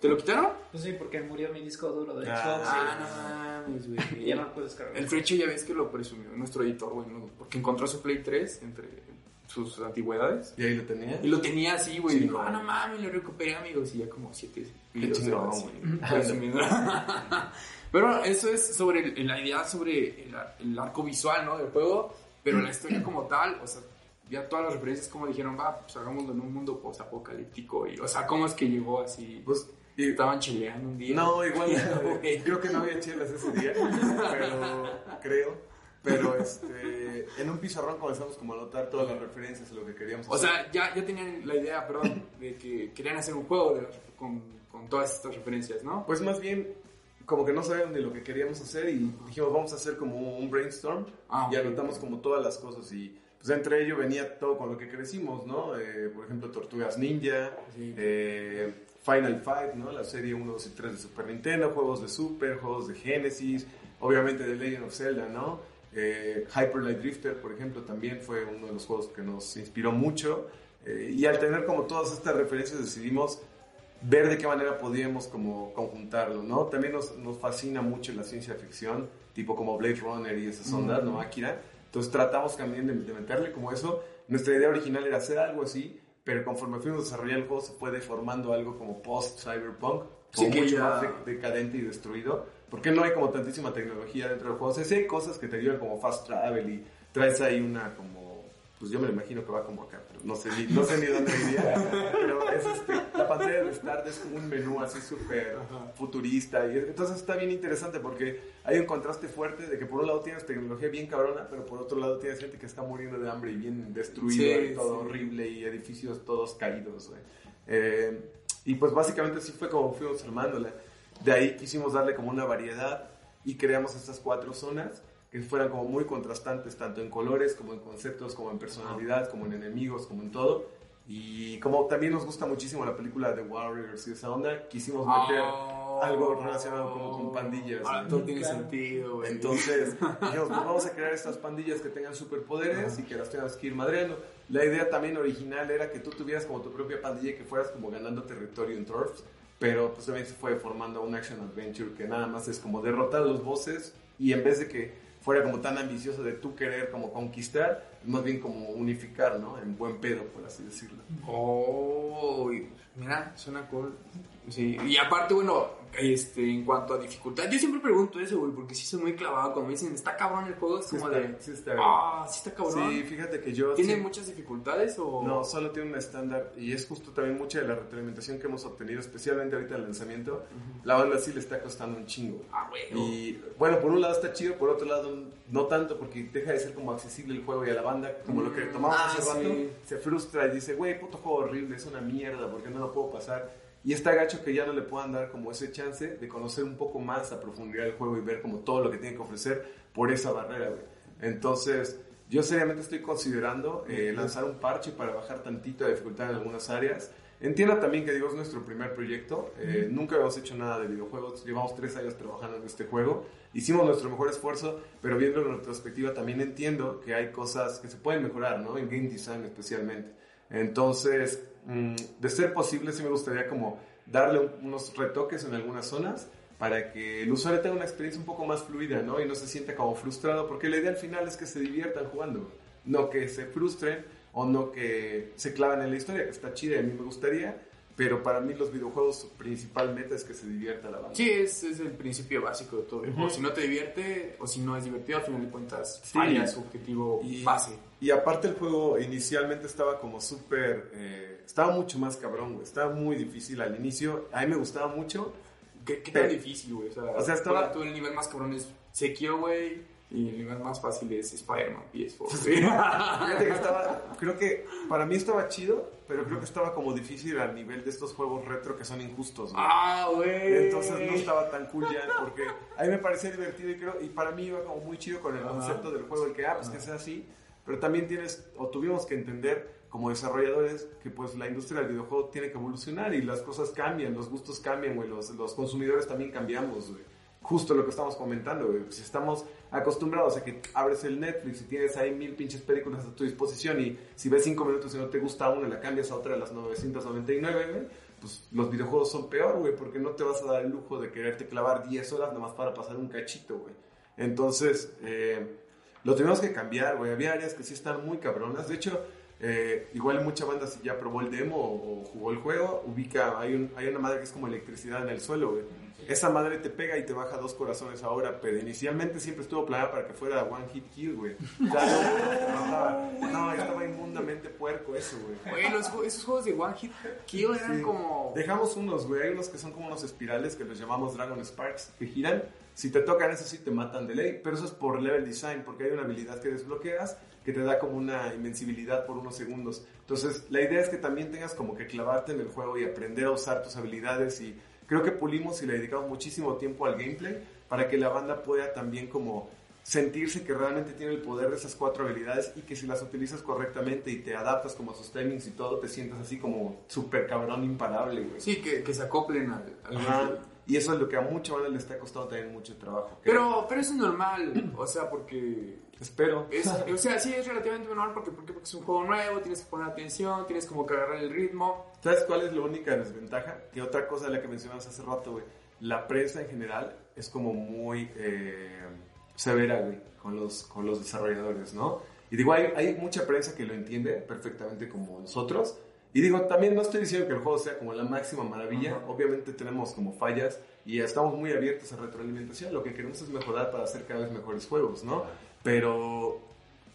¿Te lo quitaron? Pues sí, porque murió mi disco duro de Ah, Xbox. Ah, no mames, y güey. ya no lo puedo descargar. El Frecho ya ves que lo presumió nuestro editor, güey, ¿no? porque encontró su Play 3 entre sus antigüedades. ¿Y ahí lo tenía? Y lo tenía así, güey. Y Sí, dijo, no. ah, no mames, lo recuperé, amigos. Y ya como siete Qué videos. güey. presumiendo. Pero bueno, eso es sobre el- la idea sobre el, el arco visual, ¿no? Del juego. Pero la historia como tal, o sea, ya todas las referencias como dijeron, va, pues hagámoslo en un mundo posapocalíptico. Y, o sea, ¿cómo es que llegó así? Pues, y- Estaban chileando un día. No, igual, Güey. eh, creo que no había chelas ese día, pero creo. Pero este, en un pizarrón comenzamos como a notar todas las referencias a lo que queríamos O hacer. sea, ya, ya tenían la idea, perdón, de que querían hacer un juego de con, con todas estas referencias, ¿no? Pues más bien, como que no sabíamos ni lo que queríamos hacer y dijimos, vamos a hacer como un brainstorm Ah, y anotamos como todas las cosas y pues entre ello venía todo con lo que crecimos, ¿no? Eh, por ejemplo, Tortugas Ninja, Sí. eh, Final Fight, ¿no? La serie 1, 2 y 3 de Super Nintendo, juegos de Super, juegos de Genesis, obviamente de Legend of Zelda, ¿no? Eh, Hyper Light Drifter, por ejemplo, también fue uno de los juegos que nos inspiró mucho. Eh, y al tener como todas estas referencias decidimos ver de qué manera podíamos como conjuntarlo, ¿no? También nos, nos fascina mucho la ciencia ficción, tipo como Blade Runner y esas ondas, ¿no? Akira. Entonces tratamos también de, de meterle como eso. Nuestra idea original era hacer algo así, pero conforme fuimos desarrollando el juego se fue deformando algo como post-cyberpunk, Sí, mucho ya- más de- decadente y destruido, porque no hay como tantísima tecnología dentro del juego. O sea, sí hay cosas que te ayudan como fast travel y traes ahí una como, pues yo me lo imagino que va como pero no sé ni, no sé ni dónde iría, pero es este, la pantalla de Start es como un menú así súper futurista y entonces está bien interesante porque hay un contraste fuerte de que por un lado tienes tecnología bien cabrona, pero por otro lado tienes gente que está muriendo de hambre y bien destruido Sí, y todo sí. horrible y edificios todos caídos. Eh, y pues básicamente así fue como fuimos armándola. De ahí quisimos darle como una variedad y creamos estas cuatro zonas que fueran como muy contrastantes, tanto en colores, como en conceptos, como en personalidad, como en enemigos, como en todo. Y como también nos gusta muchísimo la película de Warriors y esa onda, quisimos meter Oh. algo relacionado como con pandillas. Ah, ¿no? todo tiene sentido, güey. Entonces, dijimos, pues vamos a crear estas pandillas que tengan superpoderes y que las tengas que ir madreando. La idea también original era que tú tuvieras como tu propia pandilla y que fueras como ganando territorio en turfs, pero pues también se fue formando un action adventure que nada más es como derrotar a los bosses y en vez de que fuera como tan ambicioso de tú querer como conquistar, más bien como unificar, ¿no? En buen pedo, por así decirlo. Oh, mira, suena cool. Sí, y aparte, bueno, este, en cuanto a dificultad, yo siempre pregunto eso, güey, porque sí soy muy clavado. Cuando me dicen, está cabrón el juego, es Sí como está- de, sí está bien. ah, sí está cabrón. Sí, fíjate que yo... ¿Tiene sí- muchas dificultades o...? No, solo tiene un estándar y es justo también mucha de la retroalimentación que hemos obtenido, especialmente ahorita en el lanzamiento. La banda sí le está costando un chingo. Ah, güey. Y bueno, por un lado está chido, por otro lado no tanto porque deja de ser como accesible el juego y a la banda, como lo que tomamos Ah, hace rato, sí. se frustra y dice, güey, puto juego horrible, es una mierda, porque no lo puedo pasar? Y está gacho que ya no le puedan dar como ese chance de conocer un poco más a profundidad el juego y ver como todo lo que tiene que ofrecer por esa barrera, güey. Entonces, yo seriamente estoy considerando eh, lanzar un parche para bajar tantito la dificultad en algunas áreas. Entiendo también que digo es nuestro primer proyecto. eh, Nunca habíamos hecho nada de videojuegos. Llevamos tres años trabajando en este juego. Hicimos nuestro mejor esfuerzo, pero viendo en retrospectiva también entiendo que hay cosas que se pueden mejorar, ¿no? En game design especialmente. Entonces, mm, de ser posible, sí me gustaría como darle un- unos retoques en algunas zonas para que el usuario tenga una experiencia un poco más fluida, ¿no? Y no se sienta como frustrado, porque la idea al final es que se diviertan jugando, no que se frustren o no que se claven en la historia, que está chida y a mí me gustaría, pero para mí los videojuegos su principal meta es que se divierta la banda. Sí, es, es el principio básico de todo. Si no te divierte o si no es divertido, al final de cuentas Sí. falla su objetivo Y- base. Y aparte el juego inicialmente estaba como súper... eh, estaba mucho más cabrón, güey. Estaba muy difícil al inicio. A mí me gustaba mucho. ¿Qué, qué tan Pero- difícil, güey? O sea, O sea, estaba- tú el nivel más cabrón es Sekiro, güey, y el nivel más fácil es Spider-Man PS4. Sí. Fíjate que estaba... Creo que para mí estaba chido, pero creo que estaba como difícil al nivel de estos juegos retro que son injustos, güey. ah, güey. Entonces no estaba tan cool ya porque a mí me parecía divertido y creo y para mí iba como muy chido con el concepto del juego el que ah pues que sea así pero también tienes o tuvimos que entender como desarrolladores que pues la industria del videojuego tiene que evolucionar y las cosas cambian los gustos cambian güey los, los consumidores también cambiamos güey justo lo que estamos comentando güey si estamos acostumbrados a que abres el Netflix y tienes ahí mil pinches películas a tu disposición y si ves cinco minutos y no te gusta una la cambias a otra de las 999 güey pues los videojuegos son peor, güey, porque no te vas a dar el lujo de quererte clavar 10 horas nomás para pasar un cachito, güey. Entonces, eh, lo tuvimos que cambiar, güey. Había áreas que sí están muy cabronas. De hecho, eh, igual mucha banda si ya probó el demo o, o jugó el juego, ubica, hay, un, hay una madre que es como electricidad en el suelo, güey. Esa madre te pega y te baja dos corazones ahora, pero inicialmente siempre estuvo planeada para que fuera one hit kill, güey. No, no estaba, no, estaba inmundamente puerco eso, güey. Güey, los ju- esos juegos de One Hit Kill eran Sí. como... Dejamos unos, güey. Hay unos que son como unos espirales que los llamamos Dragon Sparks, que giran. Si te tocan, eso sí te matan de ley. Pero eso es por level design, porque hay una habilidad que desbloqueas que te da como una invencibilidad por unos segundos. Entonces, la idea es que también tengas como que clavarte en el juego y aprender a usar tus habilidades. Y creo que pulimos y le dedicamos muchísimo tiempo al gameplay para que la banda pueda también como sentirse que realmente tiene el poder de esas cuatro habilidades y que si las utilizas correctamente y te adaptas como a sus timings y todo, te sientas así como súper cabrón imparable, güey. Sí, que, que se acoplen al, al Ajá. Y eso es lo que a mucha banda le está costando también mucho trabajo. Pero, pero eso es normal, o sea, porque espero. Es, o sea, sí es relativamente normal porque, porque, porque es un juego nuevo, tienes que poner atención, tienes como que agarrar el ritmo. ¿Sabes cuál es la única desventaja? Que otra cosa de la que mencionabas hace rato, güey. La prensa en general es como muy eh, severa, güey, con los, con los desarrolladores, ¿no? Y digo, hay, hay mucha prensa que lo entiende perfectamente como nosotros. Y digo, también no estoy diciendo que el juego sea como la máxima maravilla. Obviamente tenemos como fallas y estamos muy abiertos a retroalimentación. Lo que queremos es mejorar para hacer cada vez mejores juegos, ¿no? Pero,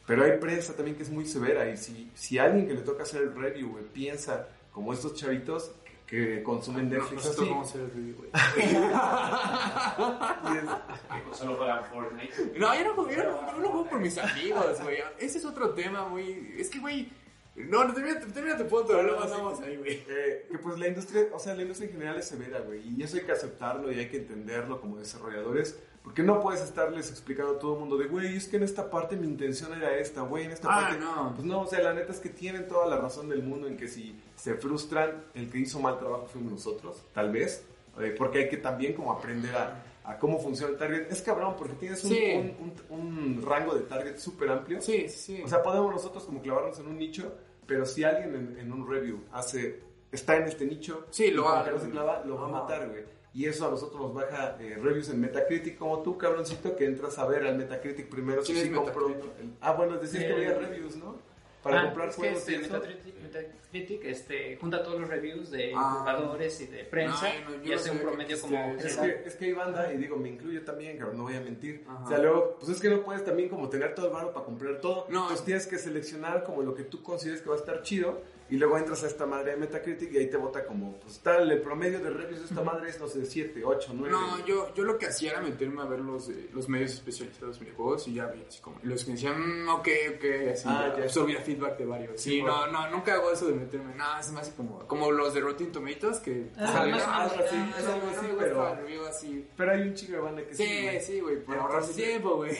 pero hay prensa también que es muy severa y si, si alguien que le toca hacer el review, güey, piensa como estos chavitos que consumen Netflix Nosotros así. vamos a hacer el review, güey. y es- Que solo juegan Fortnite. No, yo no juego, yo no, yo no juego por mis amigos, güey. Ese es otro tema muy... Es que, güey... No, no, termina, termina tu punto, luego andamos ahí, güey. Eh, que pues la industria, o sea, la industria en general es severa, güey, y eso hay que aceptarlo y hay que entenderlo como desarrolladores, porque no puedes estarles explicando a todo el mundo de, güey, es que en esta parte mi intención era esta, güey, en esta Ah, parte... no. Pues no, o sea, la neta es que tienen toda la razón del mundo en que si se frustran, el que hizo mal trabajo fuimos nosotros, tal vez, eh, porque hay que también como aprender a, a cómo funciona el target. Es cabrón, porque tienes un, Sí. un- un- un rango de target súper amplio. Sí, sí. O sea, podemos nosotros como clavarnos en un nicho, pero si alguien en, en un review hace, está en este nicho, Sí, lo va- que no se clava, lo va a matar, güey. Y eso a nosotros nos baja eh, reviews en Metacritic, como tú, cabroncito, que entras a ver al Metacritic primero si ¿Quién sí es compro. El- ah, bueno, decías que El- había reviews, ¿no? Para Ah, comprar es que juegos este, y eso. Metacritic, Metacritic, este, junta todos los reviews de Ah. jugadores y de prensa No, no, yo y no hace un que promedio como Es que, es que hay banda, y digo, me incluye también, cabrón, no voy a mentir. Ajá. O sea, luego, pues es que no puedes también como tener todo el barro para comprar todo. No. Entonces tienes que seleccionar como lo que tú consideres que va a estar chido. Y luego entras a esta madre de Metacritic y ahí te vota como, pues tal, el promedio de reviews de esta madre es, no sé, 7, 8, 9. No, yo, yo lo que hacía era meterme a ver los, eh, los medios especializados de videojuegos y ya vi así como los que decían, "Mm, ok, ok, así, Ah, ya ya. absorbía feedback de varios. Sí, Sí, no, no, nunca hago eso de meterme, nada, es más como, como los de Rotten Tomatoes que Ah, salen, más o "Ah, algo así, ah, es algo así, pero- review así. Pero hay un chingo de banda que sí. Sí, güey. sí, güey, por ahorrarse tiempo, güey.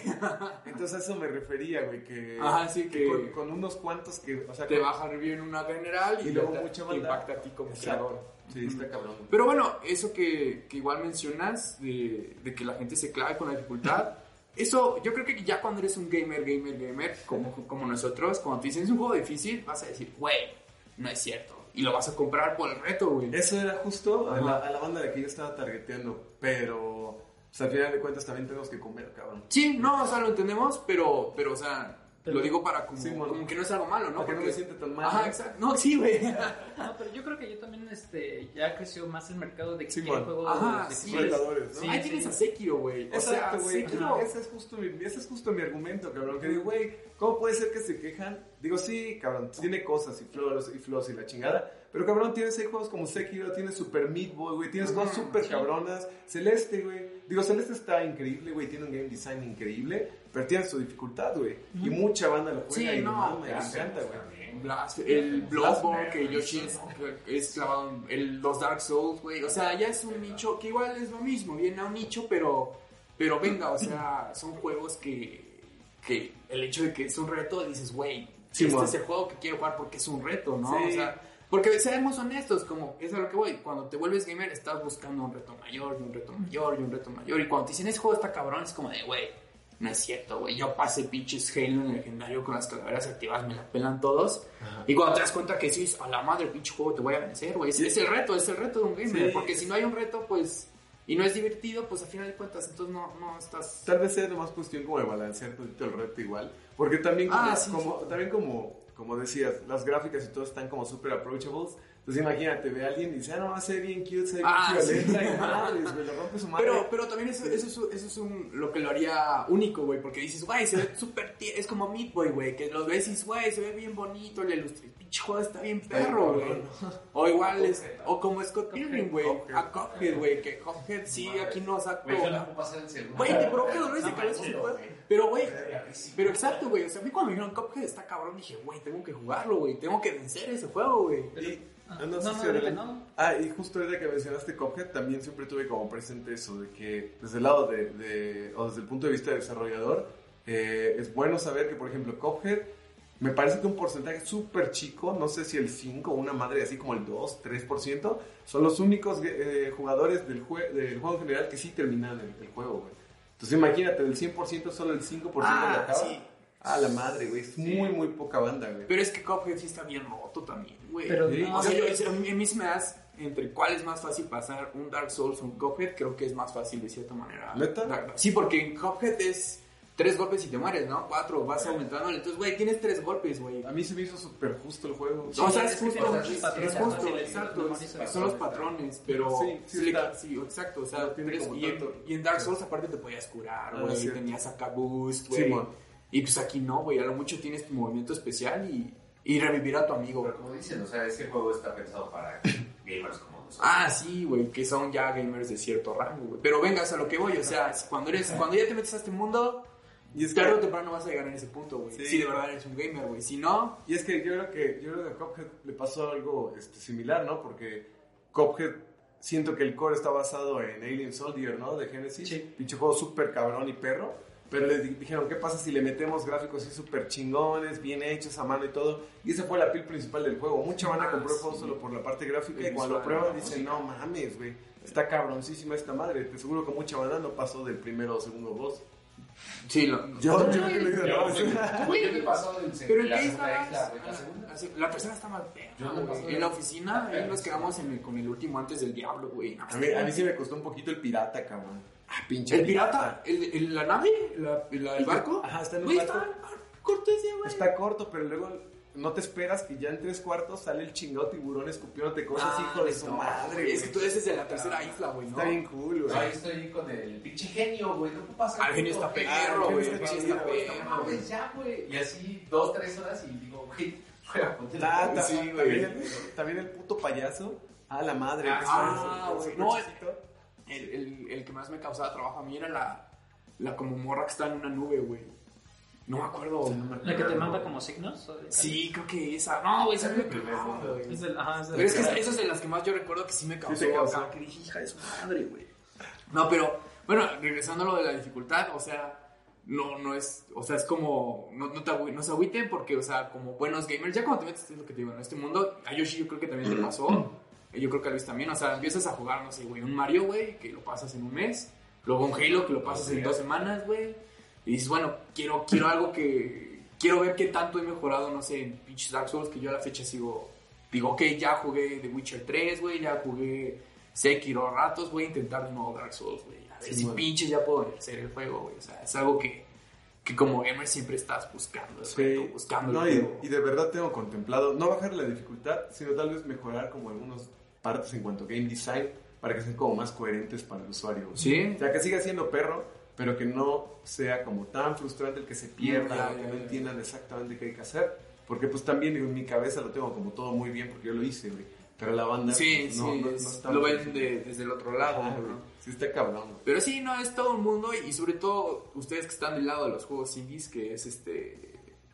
Entonces a eso me refería, güey, que, Ajá, sí, que- con, con unos cuantos que, o sea, Te con- baja review en una general y, Y luego mucha impacta a ti como Exacto. creador. Sí, está cabrón. Pero bueno, eso que, que igual mencionas de, de que la gente se clave con la dificultad, eso yo creo que ya cuando eres un gamer, gamer, gamer, como, como nosotros, cuando te dicen es un juego difícil, vas a decir, güey, no es cierto. Y lo vas a comprar por el reto, güey. Eso era justo a la, a la banda de que yo estaba targeteando, pero pues, al final de cuentas también tenemos que comer, cabrón. Sí, no, o sea, lo entendemos, pero, pero o sea, Pero- lo digo para como, Sí, como que no es algo malo, ¿no? Para que no Porque- me sienta tan mal. Ajá, exacto. No, sí, güey. No, pero yo creo que yo también este, ya creció más el mercado de que Sí, juegos Ajá, difíciles. Retadores, ¿no? Sí, Ahí sí. tienes a Sekiro, güey. O sea, Exacto, güey. Sekiro... Ese es justo mi, ese es justo mi argumento, cabrón. Que digo, güey, ¿cómo puede ser que se quejan? Digo, sí, cabrón, tiene cosas y flores y flos y la chingada. Pero cabrón, tienes ahí juegos como Sekiro, tienes Super Meat Boy, güey, tienes cosas sí. cabronas. Celeste, güey. Digo, Celeste está increíble, güey, tiene un game design increíble, pero tiene su dificultad, güey. Y mucha banda lo juega Sí, y no, mama, me encanta, güey. Blast, el Bloodborne que Yoshi es, es clavado en el- los Dark Souls, güey. O sea, ya es un nicho que igual es lo mismo, viene a un nicho, pero, pero venga, o sea, son juegos que, que el hecho de que es un reto, dices, güey, Sí, este man. es el juego que quiero jugar porque es un reto, ¿no? Sí. O sea, porque seamos honestos, como es a lo que voy, cuando te vuelves gamer estás buscando un reto mayor y un reto mayor y un reto mayor. Y cuando te dicen ese juego está cabrón, es como de, güey, no es cierto, güey. Yo pasé pinches Halo en legendario con las calaveras activadas, me la pelan todos. Y cuando te das cuenta que sí, a la madre, pinche juego, te voy a vencer, güey. Es, es el reto, es el reto de un gamer. Sí. Porque si no hay un reto, pues. Y no es divertido, pues a final de cuentas, entonces no, no estás. Tal vez sea nomás cuestión como de balancear un poquito el reto igual. Porque también como, Ah, sí, como- sí. también como, como decías, las gráficas y todo están como súper approachables. Entonces imagínate, ve a alguien y dice, ah, no, ve bien cute, se ve Ah, bien sí. violenta y madres, güey, le rompe su madre. Pero, pero también eso, eso, es, eso es un, lo que lo haría único, güey, porque dices, güey, se ve súper tie- es como Meat Boy, güey, que lo ves y dices, güey, se ve bien bonito, el ilustre, pinche juego está bien perro, güey. O igual, es, o como Scott Pilgrim, güey, a Cuphead, güey, que Cuphead sí, aquí no saco. Güey, te provoca dolores de cabeza. Pero, güey, pero exacto, güey, o sea, a mí cuando me dijeron Cuphead está cabrón, dije, güey, tengo que jugarlo, güey, tengo que vencer ese juego, güey. Y, Ah, no, No, no, ahorita. Ah, y justo ahorita que mencionaste Cuphead, también siempre tuve como presente eso, de que desde el lado de, de- o desde el punto de vista del desarrollador, eh, es bueno saber que, por ejemplo, Cuphead, me parece que un porcentaje súper chico, no sé si el 5 o una madre así como el 2, 3%, son los únicos eh, jugadores del, jue- del juego en general que sí terminan el, el juego, güey. Entonces imagínate, del 100% solo el 5% Ah, le acaba. sí. Ah, la madre, güey, es muy, muy poca banda, güey. Pero es que Cuphead sí está bien roto también, güey. Pero Sí. no, o sea, yo, a mí, a mí se me das entre cuál es más fácil pasar un Dark Souls o un Cuphead, creo que es más fácil de cierta manera. ¿Neta? Sí, porque en Cuphead es tres golpes y te mueres, ¿no? Cuatro, vas aumentando. Entonces, güey, tienes tres golpes, güey. A mí se me hizo súper justo el juego. o sea, es es que justo, son es, los patrones, es justo, exacto. Son los patrones, pero Sí, sí exacto. O sea, tres- y, en, tanto- y en Dark Souls aparte te podías curar, Ah, güey. tenías acá boost, güey. Y pues aquí no, güey. A lo mucho tienes tu movimiento especial y, y revivir a tu amigo. Pero como dicen, o sea, ese juego está pensado para gamers como nosotros. Ah, sí, güey, que son ya gamers de cierto rango, güey. Pero vengas a lo que voy, o sea, cuando eres, cuando ya te metes a este mundo, Y es que- tarde o temprano vas a llegar en ese punto, güey. Sí. Si de verdad eres un gamer, güey. Si no, Y es que yo creo que, yo creo que a Cuphead le pasó algo este, similar, ¿no? Porque Cuphead, siento que el core está basado en Alien Soldier, ¿no? De Genesis. Sí. Pinche juego súper cabrón y perro. Pero le di- dijeron, ¿qué pasa si le metemos gráficos así súper chingones, bien hechos a mano y todo? Y esa fue la piel principal del juego. Mucha banda Ah, compró el juego sí. solo por la parte gráfica y cuando lo prueban dicen, no mames, güey. Está cabroncísima esta madre. Te seguro que mucha banda no pasó del primero o segundo boss. sí, lo, Yo, yo, yo- Yo, güey, yo me pasó del Pero la en qué estabas? la tercera está no paso de En la la- oficina, ahí nos quedamos en el- con el último antes del diablo, güey. A mí, a mí sí me costó un poquito el pirata, cabrón. Ah, pinche ¿El pirata? ¿El, el- la nave? ¿La, la- ¿El barco? Ajá, está en un Güey, barco. está corto ese, güey. Está corto, pero luego no te esperas que ya en tres cuartos sale el chingado tiburón escupiéndote cosas, Ah, hijo de su no, madre. güey, Es que güey. tú eres de la tercera isla, güey, ¿no? Está bien cool, güey. Ahí estoy con el pinche genio, güey. No pasa Ah, el genio está perro, güey, el genio genio está perro, güey. ya, güey. Y así dos, tres horas y digo, güey, juega, ponte Ah, la Sí, también, güey. el, también el puto payaso. Ah, la madre. Ah, que ah, es- es- güey. es- No. El, el, el que más me causaba trabajo a mí era la, la como morra que está en una nube, güey. No me acuerdo. La que te manda como signos. ¿o Sí, creo que esa. No, güey, esa me cagaba, güey. Es del- ajá, es del- Pero es que esa- esas de las que más yo recuerdo que sí me causó. te causó. acá, que dije, hija de su madre, güey. No, pero, bueno, regresando a lo de la dificultad, o sea, no, no es, o sea, es como, no, no, te no se agüiten porque, o sea, como buenos gamers, ya cuando te metes, es lo que te digo, en este mundo, a Yoshi yo creo que también te pasó, yo creo que a Luis también, o sea, empiezas a jugar, no sé, güey, un Mario, güey, que lo pasas en un mes, luego un Halo que lo pasas en dos semanas, güey, y dices, bueno, quiero, quiero algo que, quiero ver qué tanto he mejorado, no sé, en pinches Dark Souls, que yo a la fecha sigo, digo, ok, ya jugué The Witcher 3, güey, ya jugué Sekiro ratos, voy a intentar de nuevo Dark Souls, güey, a ver Sí, si pinches ya puedo hacer el juego, güey, o sea, es algo que, que como gamer siempre estás buscando, Sí. reto, buscando No, y, y de verdad tengo contemplado no bajar la dificultad, sino tal vez mejorar como algunas partes en cuanto a game design para que sean como más coherentes para el usuario. Sí, O sea, que siga siendo perro, pero que no sea como tan frustrante el que se pierda, Ya, o que no entiendan exactamente qué hay que hacer. Porque pues también en mi cabeza lo tengo como todo muy bien porque yo lo hice, güey. Pero la banda sí, pues, sí, no, no, no es- está lo ven de- desde el otro lado, Ajá, ¿no? Sí está cabrón. Pero sí, no, es todo un mundo y sobre todo ustedes que están del lado de los juegos indies, que es este,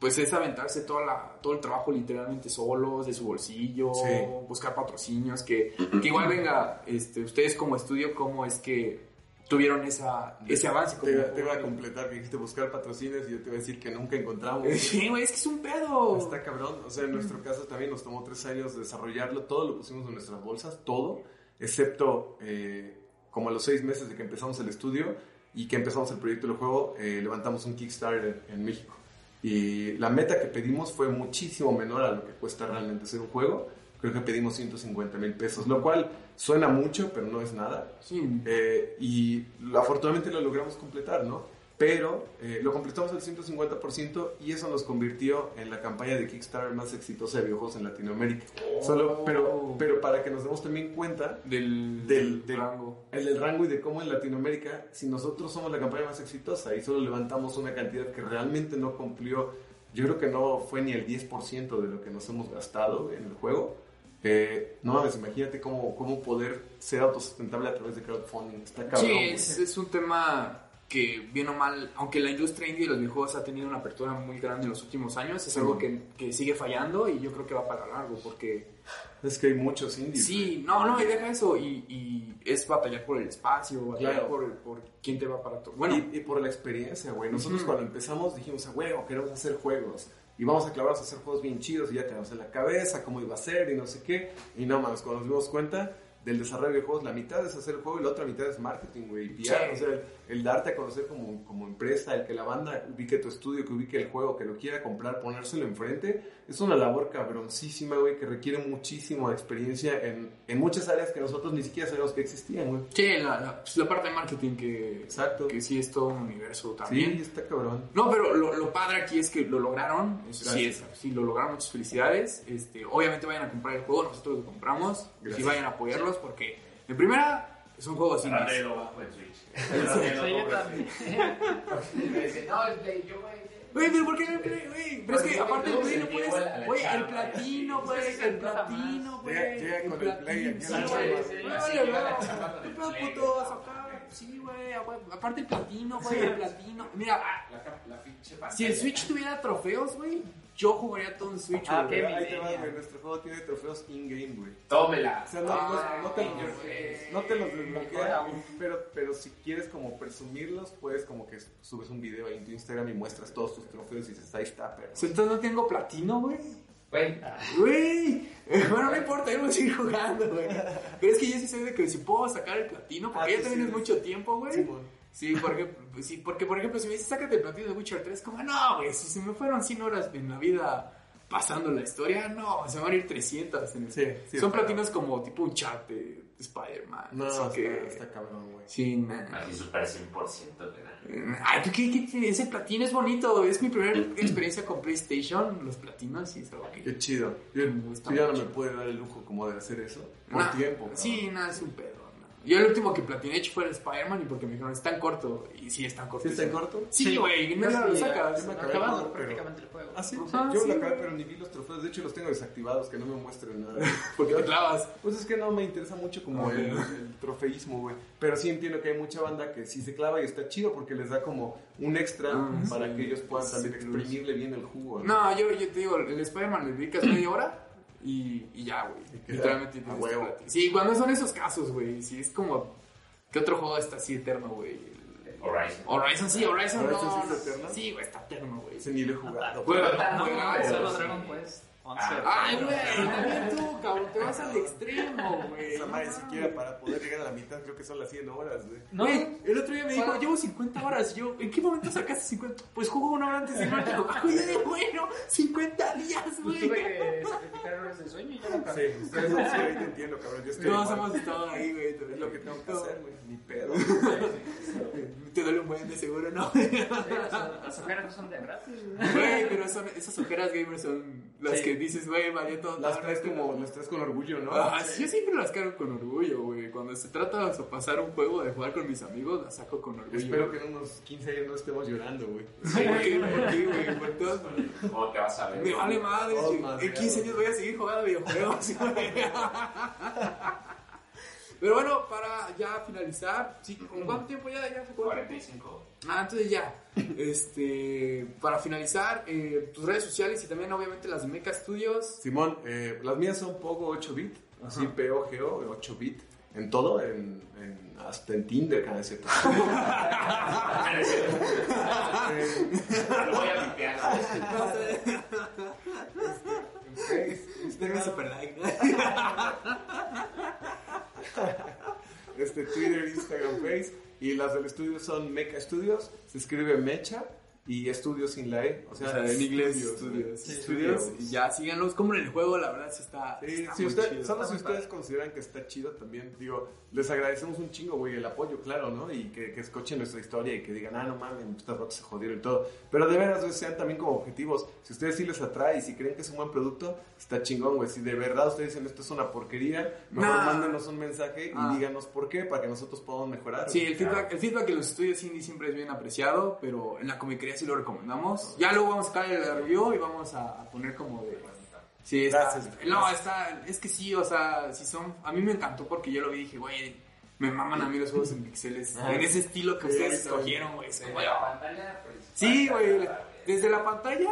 pues es aventarse toda la, todo el trabajo literalmente solos, de su bolsillo, Sí. buscar patrocinios, que, que igual venga, este, ustedes como estudio, cómo es que tuvieron esa, ese avance. Te, como te iba a completar que dijiste buscar patrocinios y yo te iba a decir que nunca encontramos. Sí, güey, es que es un pedo. Está cabrón. O sea, en nuestro caso también nos tomó tres años desarrollarlo. Todo lo pusimos en nuestras bolsas, todo, excepto eh, como a los seis meses de que empezamos el estudio y que empezamos el proyecto del juego, eh, levantamos un Kickstarter en México. Y la meta que pedimos fue muchísimo menor a lo que cuesta realmente hacer un juego. Creo que pedimos 150 mil pesos, lo cual suena mucho, pero no es nada. Sí. Eh, y afortunadamente lo logramos completar, ¿no? Pero eh, lo completamos al 150% y eso nos convirtió en la campaña de Kickstarter más exitosa de videojuegos en Latinoamérica. Solo, pero, pero para que nos demos también cuenta Del, Del- del- rango. el del rango y de cómo en Latinoamérica, si nosotros somos la campaña más exitosa y solo levantamos una cantidad que realmente no cumplió, yo creo que no fue ni el 10% de lo que nos hemos gastado en el juego. Eh, no mames, imagínate cómo, cómo poder ser autosustentable a través de crowdfunding. Está cabrón. Sí, es un tema que, bien o mal, aunque la industria indie de los videojuegos ha tenido una apertura muy grande en los últimos años, es algo que, que sigue fallando y yo creo que va para largo, porque Es que hay muchos indies. Sí, no, no, y deja eso. Y, y es batallar por el espacio, batallar Claro. por, por quién te va para todo. Bueno, y, y por la experiencia, güey. Nosotros cuando empezamos dijimos, a huevo, queremos hacer juegos. Y vamos a clavarnos a hacer juegos bien chidos y ya tenemos en la cabeza cómo iba a ser y no sé qué. Y no mames, cuando nos dimos cuenta del desarrollo de juegos, la mitad es hacer el juego y la otra mitad es marketing, güey. y PR, Sí. o sea, el, darte a conocer como, como empresa, el que la banda ubique tu estudio, que ubique el juego, que lo quiera comprar, ponérselo enfrente, es una labor cabroncísima, güey, que requiere muchísima experiencia en, en muchas áreas que nosotros ni siquiera sabíamos que existían, güey. sí, la, la, pues, la parte de marketing que, Exacto. que sí es todo un universo también. Sí, está cabrón. No, pero lo, lo padre aquí es que lo lograron. Sí, es, sí, lo lograron. Muchas felicidades. Este, obviamente vayan a comprar el juego. Nosotros lo compramos. Sí, Gracias. vayan a apoyarlos porque, en primera, es un juego sin Ahora lo bajo en Switch. Sí, yo también. No, el Play, yo, güey. Güey, pero ¿por qué no el Play, güey? Pero es que aparte del Play no puedes. Güey, el platino, güey. El platino, más. güey. Llega- llega con el Play aquí a la sí, chamba. güey. Aparte el platino, güey. El platino. Mira, La, cap- la pinche si el Switch tuviera trofeos, güey, yo jugaría todo en Switch, Ah, güey. qué Ahí te va, miseria. güey. Nuestro juego tiene trofeos in-game, güey. Tómela. O sea, no, Ah, no, no te, no, los- no te los pero, pero si quieres como presumirlos, puedes como que subes un video ahí en tu Instagram y muestras todos tus trofeos y dices, ahí está, pero... Entonces no tengo platino, güey. Güey, Güey, bueno, no importa, yo voy a seguir jugando, güey. Pero es que yo sí soy de que si puedo sacar el platino, porque Ah, ya sí, también sí. es mucho tiempo, güey. Simón. Sí, porque, sí, porque por ejemplo, si me dices, sácate el platino de Witcher 3, como, no, güey, si se me fueron 100 horas en la vida pasando la historia, no, se van a ir 300. En el- Sí, sí, Son platinos como tipo un chat de Spider-Man. No, así está, que... está cabrón, güey. Sí, nah. aquí supera 100%, ¿verdad? Ay, ¿tú qué, qué tiene? Ese platino es bonito. Es mi primera experiencia con PlayStation, los platinos, y es algo que... Qué chido. Yo, Me gusta yo ya no me puedo dar el lujo como de hacer eso. Por Nah, tiempo. cabrón. Sí, nada, es un pedo. No. Yo el último que platiné hecho fue el Spider-Man y porque me dijeron, es tan corto. Y sí, es tan corto. ¿Sí está en corto? Sí, güey, media hora lo Sí, sacas. yo me acabé Acabando todo, pero- prácticamente el juego. Ah, sí. Ajá, yo sí, la acabé, pero ni vi los trofeos. De hecho, los tengo desactivados, que no me muestren nada. Porque te clavas. Pues es que no me interesa mucho como el, el trofeísmo, güey. Pero sí entiendo que hay mucha banda que sí se clava y está chido porque les da como un extra Ah, para sí. que ellos puedan Sí, también exprimirle bien el jugo. No, yo, yo te digo, el Spider-Man le dedicas media hora y, y ya, güey. Literalmente a huevo. Sí, cuando son esos casos, güey. Sí, es como. ¿Qué otro juego está así eterno, güey? Horizon. Horizon, sí, Horizon, ¿Horizon no. sí está eterno? Sí, güey, está eterno, güey. Ese ni lo he jugado. Juega, No, juega, no, Solo sí. Dragon Quest 11. Ay, güey, también tú, cabrón, te vas al extremo, güey. Esa madre No siquiera para poder llegar a la mitad creo que son las 100 horas, güey. No, el otro día me dijo, llevo 50 horas. Y yo, ¿en qué momento sacaste 50? Pues jugo una hora antes de irme al bueno, 50 días, pues güey. tuve que sacrificar horas de sueño y ya no Sí, sí, ahí te entiendo, cabrón. Yo estoy Todos igual. hemos estado ahí, güey. Es lo que tengo que hacer, güey. Ni pedo. Te duele un buen de seguro, ¿no? Las, ojeras no son de gratis. güey. Güey, pero son, esas ojeras gamers son las Sí. Que dices, güey, valió todo. Las traes como, las traes con orgullo, ¿no? Ah, sí, yo siempre las cargo con orgullo, güey. Cuando se trata de pasar un juego, de jugar con mis amigos, las saco con orgullo. Espero que en unos 15 años no estemos llorando, güey. Sí, güey, ¿por qué, güey? Por todas ¿Cómo te vas a ver? Me vale madre. Oh, en madre. 15 años voy a seguir jugando videojuegos. güey. Pero bueno, para ya finalizar, sí, ¿con cuánto tiempo ya? ya fue cuánto tiempo? 45. Ah, entonces ya. Este, para finalizar, eh, tus redes sociales y también obviamente las de Mecha Studios. Simón, eh, las mías son Pogo 8 bit, así P-O-G-O, 8 bit, en todo, en, en- hasta en Tinder, cada cierto. Lo voy a limpiar. Denme super like. este, Twitter, Instagram, Face, y las del estudio son Mecha Studios, se escribe Mecha y estudios sin la E, o sea, O sea, en inglés, Studios, estudios. Sí, estudios. Studios. Y ya, síganlos. Como en el juego, la verdad, sí está. Sí, está si muy usted- chido. solo si ustedes consideran que está chido también, digo, les agradecemos un chingo, güey, el apoyo, claro, ¿no? Y que, que escuchen nuestra historia y que digan, ah, no mames, estas ratos se jodieron y todo. Pero de veras, güey, sean también como objetivos. Si ustedes sí les atrae y si creen que es un buen producto, está chingón, güey. Si de verdad ustedes dicen esto es una porquería, mejor Nah. mándenos un mensaje y Ah. díganos por qué, para que nosotros podamos mejorar. Sí, el feedback, el feedback de los estudios indie siempre es bien apreciado, pero en la comiquería sí lo recomendamos. Ya luego vamos a sacar el review y vamos a, a poner como de... Sí, está, Gracias. no, está, es que sí, o sea, si son, a mí me encantó porque yo lo vi y dije, güey, Me maman a mí los juegos en pixeles. En ese estilo que Sí, ustedes escogieron, güey. Es Desde como- la pantalla, pues. Sí, güey. Desde la pantalla.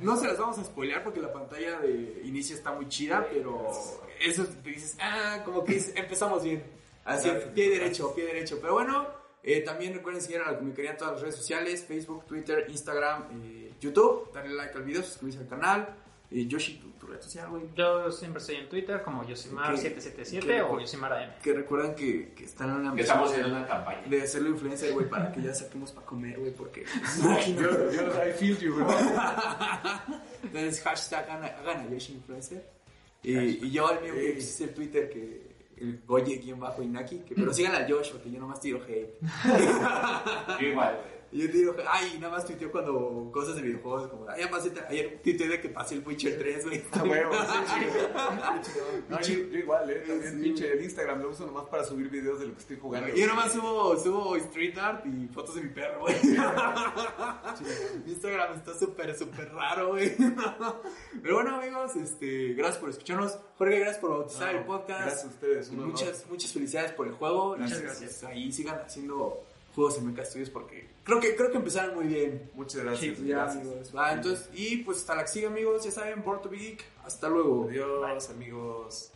No. No se las vamos a spoilear porque la pantalla de inicio está muy chida, pero eso te dices, ah, como que es- empezamos bien. Así, pie derecho, pie derecho. Pero bueno, eh, también recuerden seguir a la comunicaría en todas las redes sociales, Facebook, Twitter, Instagram, eh, YouTube. Darle like al video, suscribirse al canal. Eh, Yoshi, tu, tu red social, güey. Yo siempre estoy en Twitter como ¿Qué- Yosimar777 qué- o Yosimar Que recuerdan que, que están en una Que estamos misión en una campaña. de hacerlo influencer, güey, para que ya saquemos para comer, güey, porque... Yo, yo, I feel you, bro. Entonces, hashtag hagan a, Yoshi Influencer. Y, y yo el mío que Ey. es el Twitter que el Goye guion bajo Inaki, que, pero sigan a Josh porque yo nomás tiro hate. Igual. Y yo hate, ay, nada más tuiteo cuando cosas de videojuegos, como, ay, pasé, ayer tuiteé de que pasé el Witcher 3, güey. A huevo, sí. No, yo, yo igual, eh. También Sí. pinche el Instagram lo uso nomás para subir videos de lo que estoy jugando. Yo nomás subo, subo street art y fotos de mi perro, güey. Mi Instagram está súper, súper raro, güey. Pero bueno, amigos, este, gracias por escucharnos. Jorge, gracias por bautizar No, el podcast. gracias a ustedes. Muchas, muchas felicidades por el juego. Muchas Gracias. gracias. Ahí sigan haciendo juegos en Mecha Studios porque creo que, creo que empezaron muy bien. Muchas gracias. Ya, gracias. amigos. Va, entonces, y pues hasta la que siga, amigos. Ya saben, Born to be Geek. Hasta luego. Adiós, amigos.